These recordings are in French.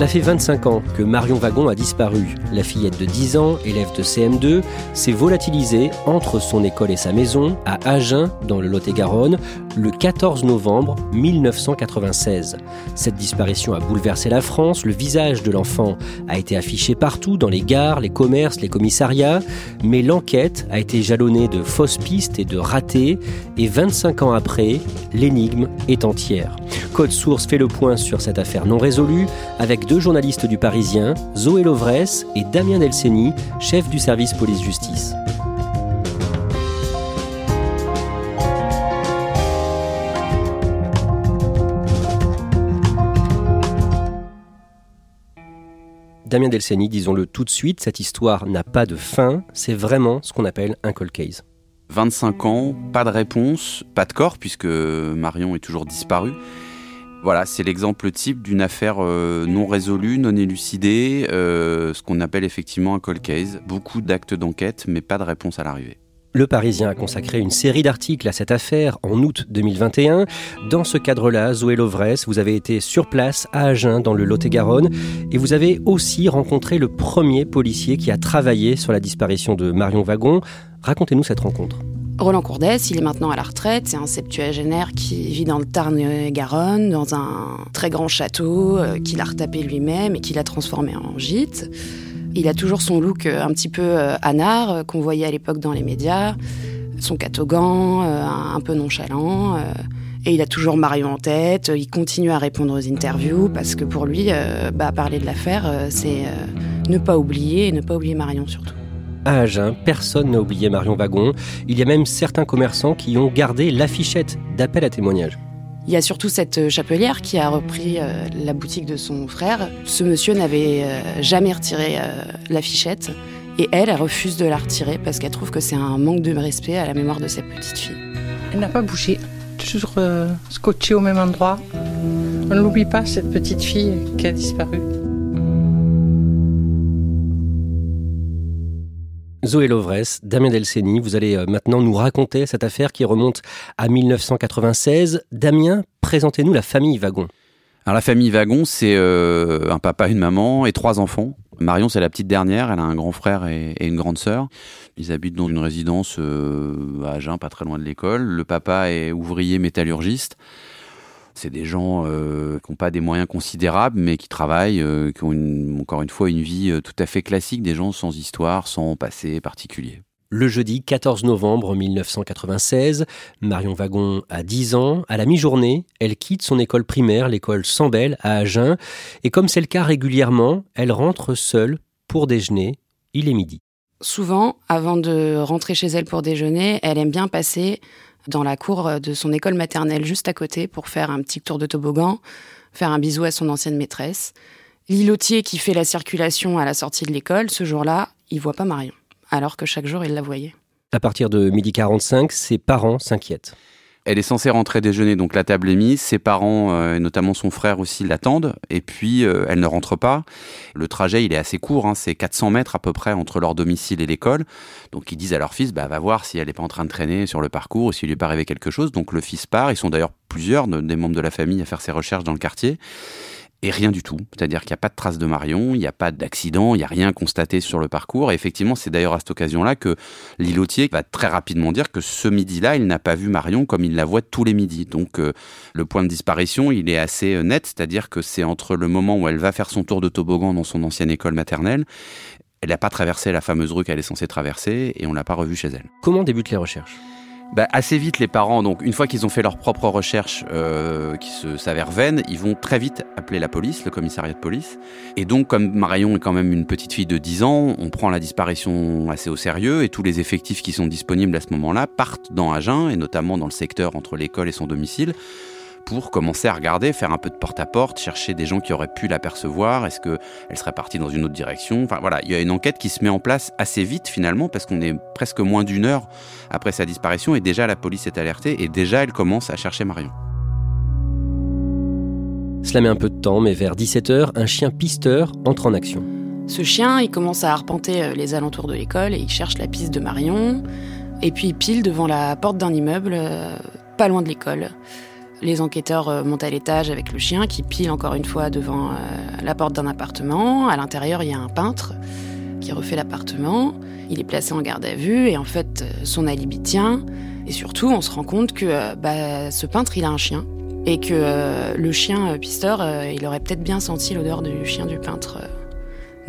Cela fait 25 ans que Marion Wagon a disparu. La fillette de 10 ans, élève de CM2, s'est volatilisée entre son école et sa maison à Agen, dans le Lot-et-Garonne, le 14 novembre 1996. Cette disparition a bouleversé la France. Le visage de l'enfant a été affiché partout, dans les gares, les commerces, les commissariats. Mais l'enquête a été jalonnée de fausses pistes et de ratés. Et 25 ans après, l'énigme est entière. Code Source fait le point sur cette affaire non résolue avec deux journalistes du Parisien, Zoé Lovresse et Damien Delceni, chef du service police-justice. Damien Delceni, disons-le tout de suite, cette histoire n'a pas de fin, c'est vraiment ce qu'on appelle un cold case. 25 ans, pas de réponse, pas de corps puisque Marion est toujours disparue. Voilà, c'est l'exemple type d'une affaire euh, non résolue, non élucidée, euh, ce qu'on appelle effectivement un cold case. Beaucoup d'actes d'enquête, mais pas de réponse à l'arrivée. Le Parisien a consacré une série d'articles à cette affaire en août 2021. Dans ce cadre-là, Zoé Lovresse, vous avez été sur place à Agen, dans le Lot-et-Garonne, et vous avez aussi rencontré le premier policier qui a travaillé sur la disparition de Marion Wagon. Racontez-nous cette rencontre. Roland Courdès, il est maintenant à la retraite. C'est un septuagénaire qui vit dans le Tarn-et-Garonne, dans un très grand château euh, qu'il a retapé lui-même et qu'il a transformé en gîte. Il a toujours son look euh, un petit peu euh, anard euh, qu'on voyait à l'époque dans les médias, son catogan un peu nonchalant. et il a toujours Marion en tête. Il continue à répondre aux interviews parce que pour lui, bah, parler de l'affaire, c'est ne pas oublier et ne pas oublier Marion surtout. À Agen, personne n'a oublié Marion Wagon. Il y a même certains commerçants qui ont gardé l'affichette d'appel à témoignage. Il y a surtout cette euh, chapelière qui a repris euh, la boutique de son frère. Ce monsieur n'avait euh, jamais retiré euh, l'affichette et elle, elle refuse de la retirer parce qu'elle trouve que c'est un manque de respect à la mémoire de cette petite fille. Elle n'a pas bougé, toujours euh, scotchée au même endroit. On ne l'oublie pas, cette petite fille qui a disparu. Zoé Lovresse, Damien Delceni, vous allez euh, maintenant nous raconter cette affaire qui remonte à 1996. Damien, présentez-nous la famille Wagon. Alors la famille Wagon, c'est euh, un papa, une maman et trois enfants. Marion, c'est la petite dernière, elle a un grand frère et, une grande sœur. Ils habitent dans une résidence euh, à Agen, pas très loin de l'école. Le papa est ouvrier métallurgiste. C'est des gens euh, qui n'ont pas des moyens considérables, mais qui travaillent, euh, qui ont une- encore une fois une vie euh, tout à fait classique, des gens sans histoire, sans passé particulier. Le jeudi 14 novembre 1996, Marion Wagon a 10 ans. À la mi-journée, elle quitte son école primaire, l'école Sambel, à Agen. Et comme c'est le cas régulièrement, elle rentre seule pour déjeuner. Il est midi. Souvent, avant de rentrer chez elle pour déjeuner, elle aime bien passer dans la cour de son école maternelle juste à côté pour faire un petit tour de toboggan, faire un bisou à son ancienne maîtresse. L'îlotier qui fait la circulation à la sortie de l'école, ce jour-là, il voit pas Marion, alors que chaque jour il la voyait. À partir de midi 45, ses parents s'inquiètent. Elle est censée rentrer déjeuner, donc la table est mise. Ses parents, euh, et notamment son frère aussi, l'attendent. Et puis, euh, elle ne rentre pas. Le trajet, il est assez court. hein, c'est 400 mètres à peu près entre leur domicile et l'école. Donc, ils disent à leur fils, bah, va voir si elle n'est pas en train de traîner sur le parcours ou s'il lui est pas arrivé quelque chose. Donc, le fils part. Ils sont d'ailleurs plusieurs de- des membres de la famille à faire ces recherches dans le quartier. Et rien du tout. C'est-à-dire qu'il n'y a pas de traces de Marion, il n'y a pas d'accident, il n'y a rien constaté sur le parcours. Et effectivement, c'est d'ailleurs à cette occasion-là que l'îlotier va très rapidement dire que ce midi-là, il n'a pas vu Marion comme il la voit tous les midis. Donc euh, le point de disparition, il est assez euh, net, c'est-à-dire que c'est entre le moment où elle va faire son tour de toboggan dans son ancienne école maternelle elle n'a pas traversé la fameuse rue qu'elle est censée traverser et on l'a pas revue chez elle. Comment débutent les recherches? Bah, assez vite, les parents, donc une fois qu'ils ont fait leurs propres recherches euh, qui se s'avèrent vaines, ils vont très vite appeler la police, le commissariat de police. Et donc, comme Marion est quand même une petite fille de 10 ans, on prend la disparition assez au sérieux et tous les effectifs qui sont disponibles à ce moment-là partent dans Agen et notamment dans le secteur entre l'école et son domicile pour commencer à regarder, faire un peu de porte-à-porte, chercher des gens qui auraient pu l'apercevoir. Est-ce qu'elle serait partie dans une autre direction? Enfin voilà, il y a une enquête qui se met en place assez vite finalement, parce qu'on est presque moins d'une heure après sa disparition et déjà la police est alertée et déjà elle commence à chercher Marion. Cela met un peu de temps, mais vers 17h, un chien pisteur entre en action. Ce chien, il commence à arpenter euh, les alentours de l'école et il cherche la piste de Marion. Et puis il pile devant la porte d'un immeuble, euh, pas loin de l'école. Les enquêteurs euh, montent à l'étage avec le chien qui pile encore une fois devant euh, la porte d'un appartement. À l'intérieur, il y a un peintre qui refait l'appartement. Il est placé en garde à vue et en fait, euh, son alibi tient. Et surtout, on se rend compte que bah, ce peintre, il a un chien. Et que le chien pisteur, il aurait peut-être bien senti l'odeur du chien du peintre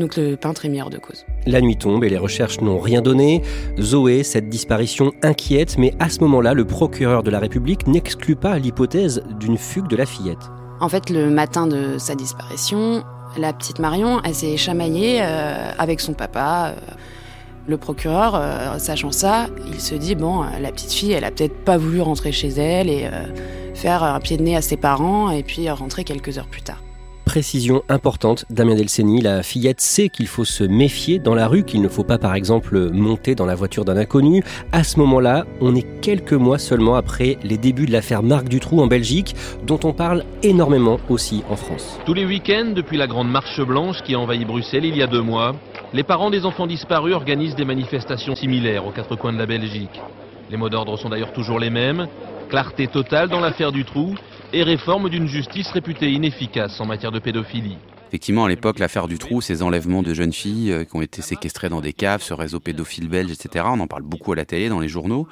donc le peintre est mis hors de cause. La nuit tombe et les recherches n'ont rien donné. Zoé, cette disparition inquiète, mais à ce moment-là, le procureur de la République n'exclut pas l'hypothèse d'une fugue de la fillette. En fait, le matin de sa disparition, la petite Marion, elle s'est chamaillée euh, avec son papa. Euh. le procureur, euh, sachant ça, il se dit bon, la petite fille, elle a peut-être pas voulu rentrer chez elle et faire un pied de nez à ses parents et puis rentrer quelques heures plus tard précision importante, Damien Delceni, la fillette sait qu'il faut se méfier dans la rue, qu'il ne faut pas par exemple monter dans la voiture d'un inconnu. À ce moment-là, on est quelques mois seulement après les débuts de l'affaire Marc Dutroux en Belgique, dont on parle énormément aussi en France. Tous les week-ends, depuis la grande marche blanche qui a envahi Bruxelles il y a deux mois, les parents des enfants disparus organisent des manifestations similaires aux quatre coins de la Belgique. Les mots d'ordre sont d'ailleurs toujours les mêmes. Clarté totale dans l'affaire Dutroux et réforme d'une justice réputée inefficace en matière de pédophilie. Effectivement, à l'époque, l'affaire du trou, ces enlèvements de jeunes filles euh, qui ont été séquestrées dans des caves, ce réseau pédophile belge, etc. On en parle beaucoup à la télé, dans les journaux.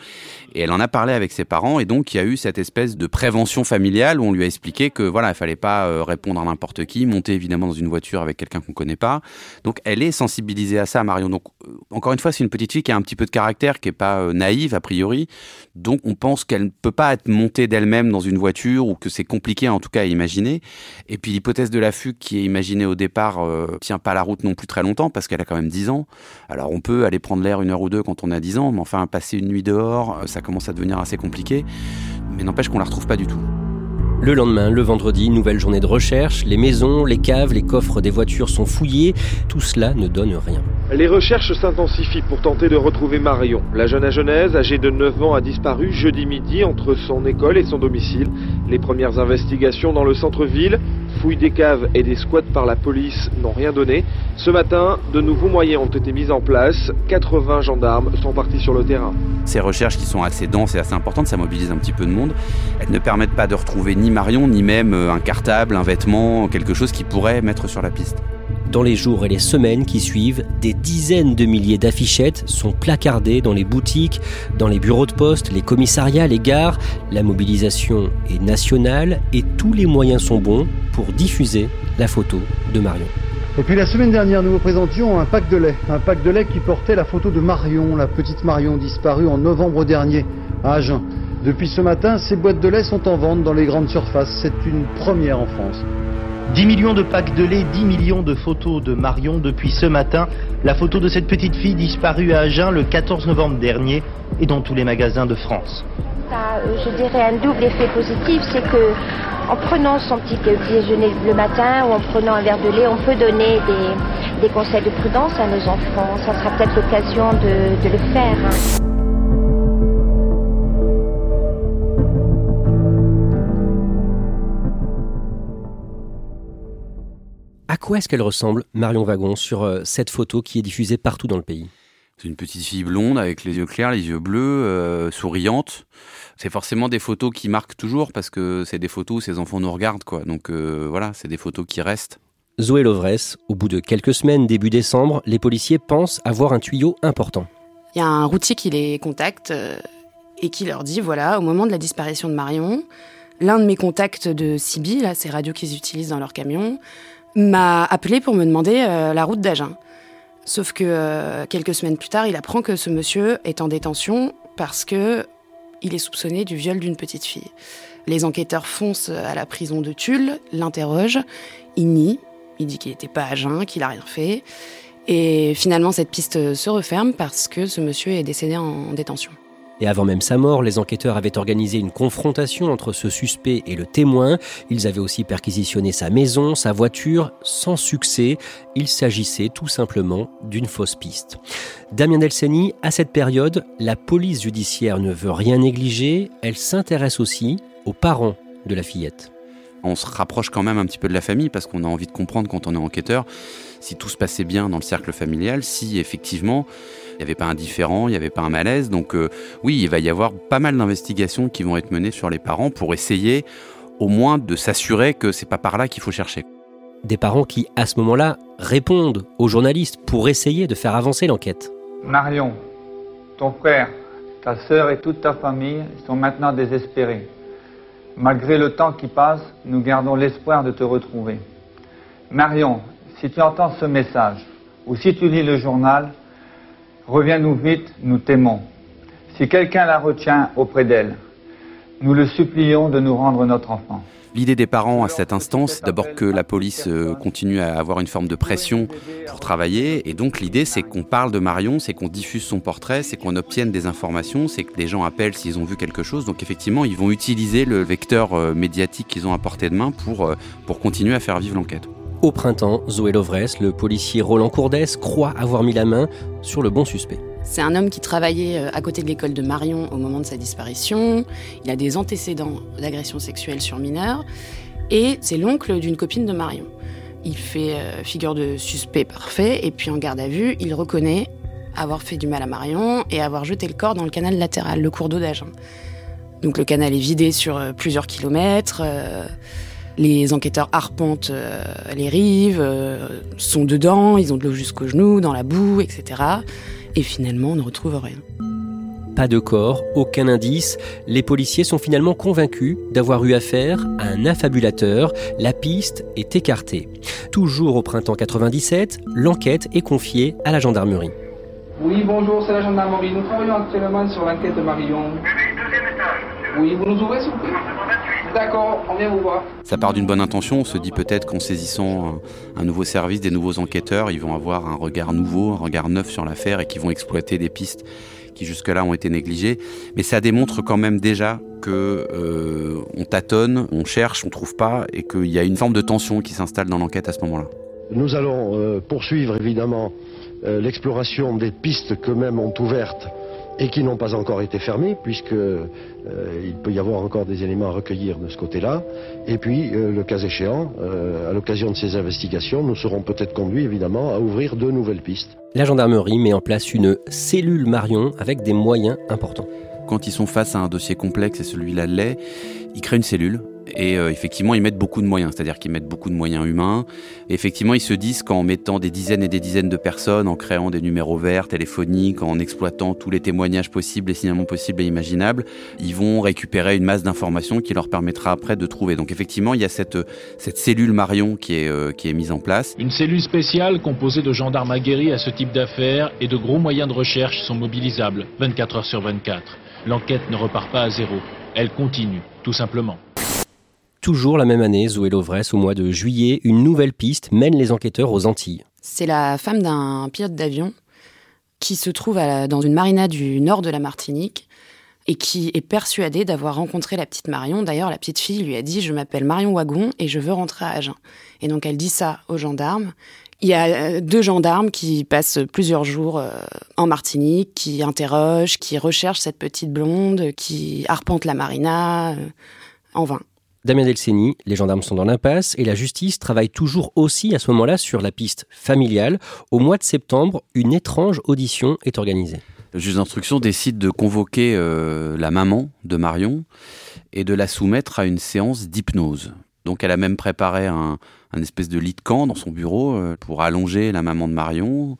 Et elle en a parlé avec ses parents. Et donc, il y a eu cette espèce de prévention familiale où on lui a expliqué que voilà, il fallait pas euh, répondre à n'importe qui, monter évidemment dans une voiture avec quelqu'un qu'on connaît pas. Donc, elle est sensibilisée à ça, Marion. Donc, euh, encore une fois, c'est une petite fille qui a un petit peu de caractère, qui est pas naïve a priori. Donc, on pense qu'elle ne peut pas être montée d'elle-même dans une voiture ou que c'est compliqué en tout cas à imaginer. Et puis, l'hypothèse de la fugue qui est imaginée au départ euh, tient pas la route non plus très longtemps parce qu'elle a quand même 10 ans. Alors on peut aller prendre l'air une heure ou deux quand on a 10 ans, mais enfin passer une nuit dehors, euh, ça commence à devenir assez compliqué. Mais n'empêche qu'on la retrouve pas du tout. Le lendemain, le vendredi, nouvelle journée de recherche. Les maisons, les caves, les coffres des voitures sont fouillés. Tout cela ne donne rien. Les recherches s'intensifient pour tenter de retrouver Marion. La jeune agenaise, âgée de 9 ans, a disparu jeudi midi entre son école et son domicile. Les premières investigations dans le centre-ville, fouilles des caves et des squats par la police n'ont rien donné. Ce matin, de nouveaux moyens ont été mis en place. 80 gendarmes sont partis sur le terrain. Ces recherches qui sont assez denses et assez importantes, ça mobilise un petit peu de monde. Elles ne permettent pas de retrouver ni Marion, ni même euh, un cartable, un vêtement, quelque chose qui pourrait mettre sur la piste. Dans les jours et les semaines qui suivent, des dizaines de milliers d'affichettes sont placardées dans les boutiques, dans les bureaux de poste, les commissariats, les gares. La mobilisation est nationale et tous les moyens sont bons pour diffuser la photo de Marion. Et puis la semaine dernière, nous vous présentions un pack de lait. Un pack de lait qui portait la photo de Marion, la petite Marion disparue en novembre dernier à Agen. Depuis ce matin, ces boîtes de lait sont en vente dans les grandes surfaces. C'est une première en France. 10 millions de packs de lait, 10 millions de photos de Marion depuis ce matin. La photo de cette petite fille disparue à Agen le 14 novembre dernier et dans tous les magasins de France. Ça, euh, je dirais un double effet positif, c'est que en prenant son petit déjeuner le matin ou en prenant un verre de lait, on peut donner des, conseils de prudence à nos enfants. Ça sera peut-être l'occasion de, de, le faire. Quoi est-ce qu'elle ressemble, Marion Wagon, sur euh, cette photo qui est diffusée partout dans le pays? C'est une petite fille blonde avec les yeux clairs, les yeux bleus, euh, souriante. C'est forcément des photos qui marquent toujours parce que c'est des photos où ces enfants nous regardent, quoi. Donc euh, voilà, c'est des photos qui restent. Zoé Lovresse, au bout de quelques semaines, début décembre, les policiers pensent avoir un tuyau important. Il y a un routier qui les contacte et qui leur dit voilà, au moment de la disparition de Marion, l'un de mes contacts de Sibi, là, ces radios qu'ils utilisent dans leur camion, m'a appelé pour me demander la route d'Agen. Sauf que euh, quelques semaines plus tard, il apprend que ce monsieur est en détention parce que il est soupçonné du viol d'une petite fille. Les enquêteurs foncent à la prison de Tulle, l'interrogent, il nie, il dit qu'il n'était pas agent, qu'il n'a rien fait. Et finalement, cette piste se referme parce que ce monsieur est décédé en détention. Et avant même sa mort, les enquêteurs avaient organisé une confrontation entre ce suspect et le témoin. Ils avaient aussi perquisitionné sa maison, sa voiture, sans succès. Il s'agissait tout simplement d'une fausse piste. Damien Delceni, à cette période, la police judiciaire ne veut rien négliger. Elle s'intéresse aussi aux parents de la fillette. On se rapproche quand même un petit peu de la famille parce qu'on a envie de comprendre quand on est enquêteur si tout se passait bien dans le cercle familial, si effectivement il n'y avait pas un différent, il n'y avait pas un malaise. Donc euh, oui, il va y avoir pas mal d'investigations qui vont être menées sur les parents pour essayer au moins de s'assurer que c'est pas par là qu'il faut chercher. Des parents qui, à ce moment-là, répondent aux journalistes pour essayer de faire avancer l'enquête. Marion, ton frère, ta sœur et toute ta famille sont maintenant désespérés. Malgré le temps qui passe, nous gardons l'espoir de te retrouver. Marion, si tu entends ce message, ou si tu lis le journal, Reviens-nous vite, nous t'aimons. Si quelqu'un la retient auprès d'elle, nous le supplions de nous rendre notre enfant. L'idée des parents à cet instant, c'est d'abord que la police euh, continue à avoir une forme de pression pour travailler. Et donc l'idée, c'est qu'on parle de Marion, c'est qu'on diffuse son portrait, c'est qu'on obtienne des informations, c'est que les gens appellent s'ils ont vu quelque chose. Donc effectivement, ils vont utiliser le vecteur euh, médiatique qu'ils ont à portée de main pour, euh, pour continuer à faire vivre l'enquête. Au printemps, Zoé Lovresse, le policier Roland Courdès, croit avoir mis la main sur le bon suspect. C'est un homme qui travaillait euh, à côté de l'école de Marion au moment de sa disparition. Il a des antécédents d'agression sexuelle sur mineurs. Et c'est l'oncle d'une copine de Marion. Il fait euh, figure de suspect parfait. Et puis en garde à vue, il reconnaît avoir fait du mal à Marion et avoir jeté le corps dans le canal latéral, le cours d'eau d'Agen. Donc le canal est vidé sur euh, plusieurs kilomètres. Les enquêteurs arpentent euh, les rives, euh, sont dedans, ils ont de l'eau jusqu'aux genoux, dans la boue, etc. Et finalement, on ne retrouve rien. Pas de corps, aucun indice. Les policiers sont finalement convaincus d'avoir eu affaire à un affabulateur. La piste est écartée. Toujours au printemps 97, l'enquête est confiée à la gendarmerie. Oui, bonjour, c'est la gendarmerie. Nous travaillons actuellement sur l'enquête de Marion. Oui, vous nous ouvrez s'il vous plaît? D'accord, on vient vous voir. Ça part d'une bonne intention. On se dit peut-être qu'en saisissant un, nouveau service, des nouveaux enquêteurs, ils vont avoir un regard nouveau, un regard neuf sur l'affaire et qui vont exploiter des pistes qui jusque-là ont été négligées. Mais ça démontre quand même déjà que euh, on tâtonne, on cherche, on trouve pas, et qu'il y a une forme de tension qui s'installe dans l'enquête à ce moment-là. Nous allons euh, poursuivre évidemment euh, l'exploration des pistes qu'eux-mêmes ont ouvertes et qui n'ont pas encore été fermés, puisque euh, il peut y avoir encore des éléments à recueillir de ce côté-là. Et puis, euh, le cas échéant, euh, à l'occasion de ces investigations, nous serons peut-être conduits, évidemment, à ouvrir de nouvelles pistes. La gendarmerie met en place une cellule Marion avec des moyens importants. Quand ils sont face à un dossier complexe, et celui-là l'est, ils créent une cellule et euh, effectivement, ils mettent beaucoup de moyens, c'est-à-dire qu'ils mettent beaucoup de moyens humains. Et effectivement, ils se disent qu'en mettant des dizaines et des dizaines de personnes, en créant des numéros verts téléphoniques, en exploitant tous les témoignages possibles, les signalements possibles et imaginables, ils vont récupérer une masse d'informations qui leur permettra après de trouver. Donc effectivement, il y a cette, cette cellule Marion qui est, euh, qui est mise en place. Une cellule spéciale composée de gendarmes aguerris à ce type d'affaires et de gros moyens de recherche sont mobilisables 24 heures sur 24. L'enquête ne repart pas à zéro. Elle continue, tout simplement. Toujours la même année, Zoé Lovresse, au mois de juillet, une nouvelle piste mène les enquêteurs aux Antilles. C'est la femme d'un pilote d'avion qui se trouve dans une marina du nord de la Martinique et qui est persuadée d'avoir rencontré la petite Marion. D'ailleurs, la petite fille lui a dit Je m'appelle Marion Wagon et je veux rentrer à Agen. Et donc, elle dit ça aux gendarmes. Il y a euh, deux gendarmes qui passent plusieurs jours euh, en Martinique, qui interrogent, qui recherchent cette petite blonde, qui arpentent la marina euh, en vain. Damien Delceni, les gendarmes sont dans l'impasse et la justice travaille toujours aussi à ce moment-là sur la piste familiale. Au mois de septembre, une étrange audition est organisée. Le juge d'instruction décide de convoquer euh, la maman de Marion et de la soumettre à une séance d'hypnose. Donc elle a même préparé un, espèce de lit de camp dans son bureau euh, pour allonger la maman de Marion,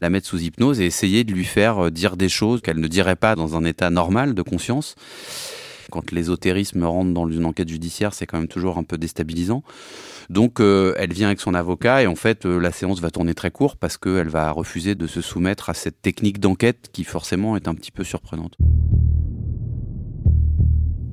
la mettre sous hypnose et essayer de lui faire euh, dire des choses qu'elle ne dirait pas dans un état normal de conscience. Quand l'ésotérisme rentre dans une enquête judiciaire, c'est quand même toujours un peu déstabilisant. Donc euh, elle vient avec son avocat et en fait euh, la séance va tourner très court parce qu'elle va refuser de se soumettre à cette technique d'enquête qui forcément est un petit peu surprenante.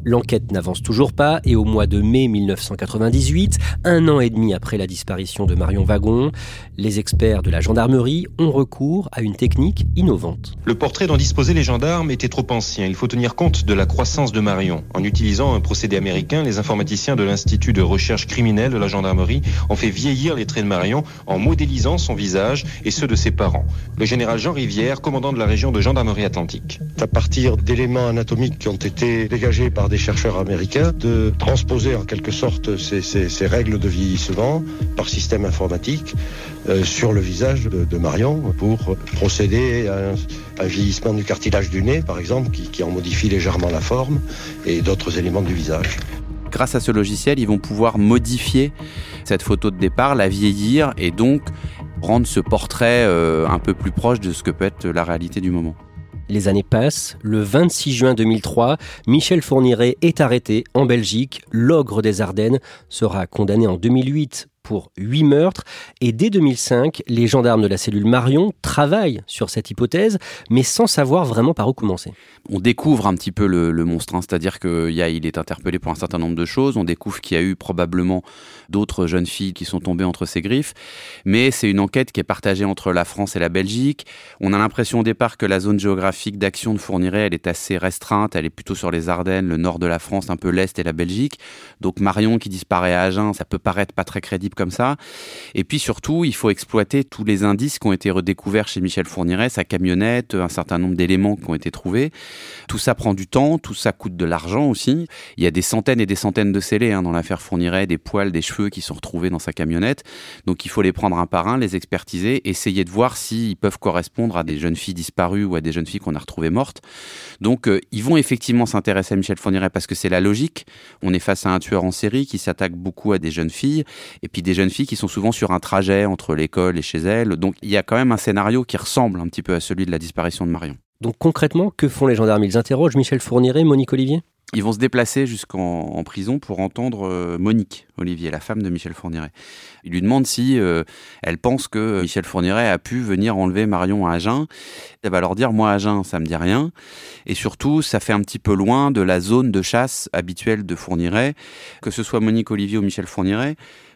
L'enquête n'avance toujours pas et au mois de mai 1998, un an et demi après la disparition de Marion Wagon, les experts de la gendarmerie ont recours à une technique innovante. Le portrait dont disposaient les gendarmes était trop ancien. Il faut tenir compte de la croissance de Marion. En utilisant un procédé américain, les informaticiens de l'Institut de recherche criminelle de la gendarmerie ont fait vieillir les traits de Marion en modélisant son visage et ceux de ses parents. Le général Jean Rivière, commandant de la région de gendarmerie atlantique. À partir d'éléments anatomiques qui ont été dégagés par des chercheurs américains de transposer en quelque sorte ces, règles de vieillissement par système informatique euh, sur le visage de, Marion pour procéder à un, vieillissement du cartilage du nez, par exemple, qui, qui en modifie légèrement la forme et d'autres éléments du visage grâce à ce logiciel, ils vont pouvoir modifier cette photo de départ, la vieillir et donc rendre ce portrait euh, un peu plus proche de ce que peut être la réalité du moment. Les années passent. Le 26 juin 2003, Michel Fourniret est arrêté en Belgique. L'ogre des Ardennes sera condamné en 2008 pour huit meurtres. Et dès 2005, les gendarmes de la cellule Marion travaillent sur cette hypothèse, mais sans savoir vraiment par où commencer. On découvre un petit peu le, monstre, hein. c'est-à-dire qu'il est interpellé pour un certain nombre de choses. On découvre qu'il y a eu probablement d'autres jeunes filles qui sont tombées entre ses griffes, mais c'est une enquête qui est partagée entre la France et la Belgique. On a l'impression au départ que la zone géographique d'action de Fourniret, elle est assez restreinte, elle est plutôt sur les Ardennes, le nord de la France, un peu l'est et la Belgique. Donc Marion qui disparaît à Agen, ça peut paraître pas très crédible comme ça. Et puis surtout, il faut exploiter tous les indices qui ont été redécouverts chez Michel Fourniret, sa camionnette, un certain nombre d'éléments qui ont été trouvés. Tout ça prend du temps, tout ça coûte de l'argent aussi. Il y a des centaines et des centaines de scellés hein, dans l'affaire Fourniret, des poils, des cheveux qui sont retrouvés dans sa camionnette. Donc il faut les prendre un par un, les expertiser, essayer de voir s'ils peuvent correspondre à des jeunes filles disparues ou à des jeunes filles qu'on a retrouvées mortes. Donc euh, ils vont effectivement s'intéresser à Michel Fourniret parce que c'est la logique. On est face à un tueur en série qui s'attaque beaucoup à des jeunes filles et puis des jeunes filles qui sont souvent sur un trajet entre l'école et chez elles. Donc il y a quand même un scénario qui ressemble un petit peu à celui de la disparition de Marion. Donc concrètement, que font les gendarmes? Ils interrogent Michel Fourniret, Monique Olivier? Ils vont se déplacer jusqu'en prison pour entendre euh, Monique Olivier, la femme de Michel Fourniret. Ils lui demandent si euh, elle pense que Michel Fourniret a pu venir enlever Marion à Agen. Elle va leur dire moi Agen, ça me dit rien. Et surtout, ça fait un petit peu loin de la zone de chasse habituelle de Fourniret, que ce soit Monique Olivier ou Michel Fourniret.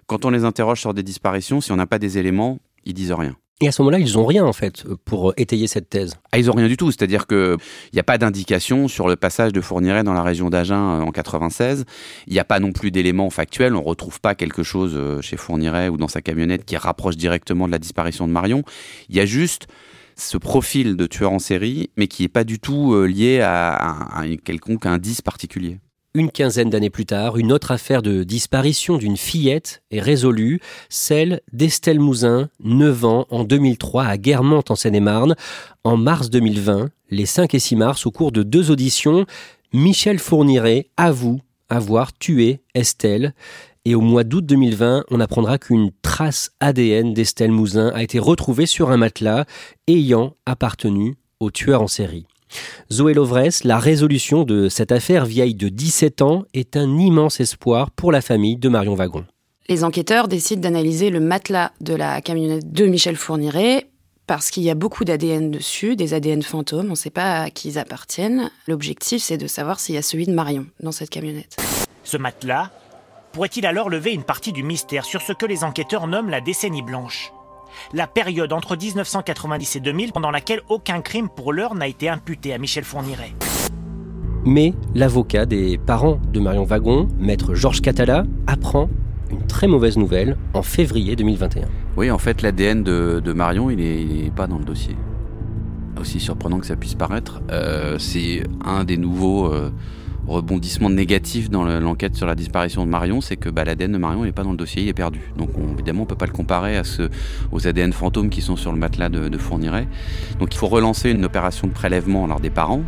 Quand on les interroge sur des disparitions, si on n'a pas des éléments, ils disent rien. Et à ce moment-là, ils n'ont rien en fait pour étayer cette thèse. Ah, ils n'ont rien du tout. C'est-à-dire qu'il n'y a pas d'indication sur le passage de Fourniret dans la région d'Agen euh, en 96. Il n'y a pas non plus d'éléments factuels. On ne retrouve pas quelque chose euh, chez Fourniret ou dans sa camionnette qui rapproche directement de la disparition de Marion. Il y a juste ce profil de tueur en série, mais qui n'est pas du tout euh, lié à, à un quelconque indice particulier. Une quinzaine d'années plus tard, une autre affaire de disparition d'une fillette est résolue, celle d'Estelle Mouzin, 9 ans, en 2003 à Guermantes en Seine-et-Marne. En mars 2020, les 5 et 6 mars, au cours de deux auditions, Michel Fourniret avoue avoir tué Estelle. Et au mois d'août 2020, on apprendra qu'une trace ADN d'Estelle Mouzin a été retrouvée sur un matelas ayant appartenu au tueur en série. Zoé Lovresse, la résolution de cette affaire vieille de 17 ans est un immense espoir pour la famille de Marion Wagon. Les enquêteurs décident d'analyser le matelas de la camionnette de Michel Fourniret parce qu'il y a beaucoup d'ADN dessus, des ADN fantômes, on ne sait pas à qui ils appartiennent. L'objectif, c'est de savoir s'il y a celui de Marion dans cette camionnette. Ce matelas pourrait-il alors lever une partie du mystère sur ce que les enquêteurs nomment la décennie blanche? La période entre 1990 et 2000 pendant laquelle aucun crime pour l'heure n'a été imputé à Michel Fourniret. Mais l'avocat des parents de Marion Wagon, maître Georges Catala, apprend une très mauvaise nouvelle en février 2021. Oui, en fait, l'ADN de, Marion, il n'est pas dans le dossier. Aussi surprenant que ça puisse paraître, euh, c'est un des nouveaux euh, rebondissement négatif dans l'enquête sur la disparition de Marion, c'est que bah, l'ADN de Marion n'est pas dans le dossier, il est perdu. Donc évidemment, on ne peut pas le comparer aux ADN fantômes qui sont sur le matelas de, de. Donc il faut relancer une opération de prélèvement des parents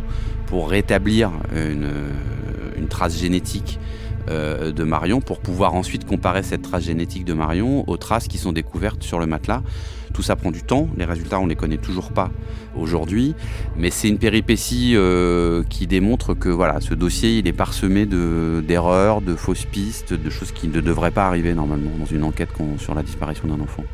pour rétablir une, une trace génétique euh, de Marion pour pouvoir ensuite comparer cette trace génétique de Marion aux traces qui sont découvertes sur le matelas. Tout ça prend du temps, les résultats on les connaît toujours pas aujourd'hui, mais c'est une péripétie euh, qui démontre que voilà, ce dossier il est parsemé d'erreurs, de, fausses pistes, de choses qui ne devraient pas arriver normalement dans une enquête sur la disparition d'un enfant.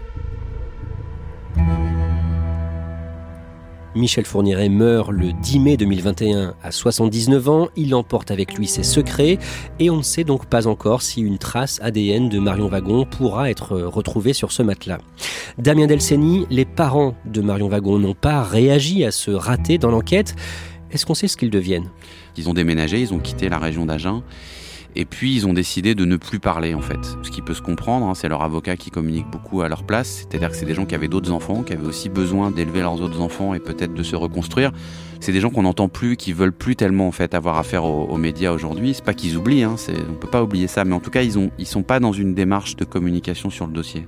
Michel Fourniret meurt le 10 mai 2021 à 79 ans. Il emporte avec lui ses secrets et on ne sait donc pas encore si une trace ADN de Marion Wagon pourra être retrouvée sur ce matelas. Damien Delceni, les parents de Marion Wagon n'ont pas réagi à ce raté dans l'enquête. Est-ce qu'on sait ce qu'ils deviennent? Ils ont déménagé, ils ont quitté la région d'Agen. Et puis ils ont décidé de ne plus parler en fait. Ce qui peut se comprendre, hein, c'est leur avocat qui communique beaucoup à leur place. C'est-à-dire que c'est des gens qui avaient d'autres enfants, qui avaient aussi besoin d'élever leurs autres enfants et peut-être de se reconstruire. C'est des gens qu'on n'entend plus, qui veulent plus tellement en fait avoir affaire aux, médias aujourd'hui. C'est pas qu'ils oublient, hein, on peut pas oublier ça, mais en tout cas ils ont, ils sont pas dans une démarche de communication sur le dossier.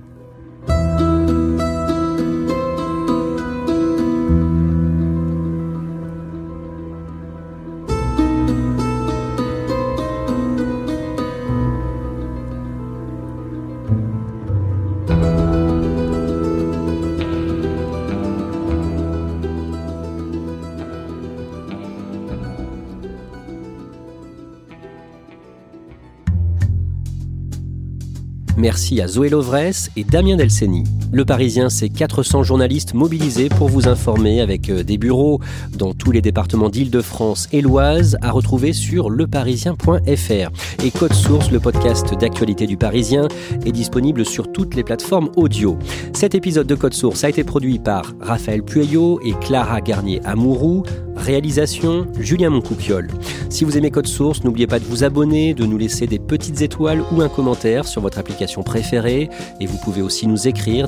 Merci à Zoé Lovresse et Damien Delceni. Le Parisien, c'est 400 journalistes mobilisés pour vous informer avec euh, des bureaux dans tous les départements d'Île-de-France et l'Oise à retrouver sur leparisien.fr. Et Code Source, le podcast d'actualité du Parisien, est disponible sur toutes les plateformes audio. Cet épisode de Code Source a été produit par Raphaël Pueyo et Clara Garnier-Amouroux. Réalisation Julien Moncouquiole. Si vous aimez Code Source, n'oubliez pas de vous abonner, de nous laisser des petites étoiles ou un commentaire sur votre application préférée. Et vous pouvez aussi nous écrire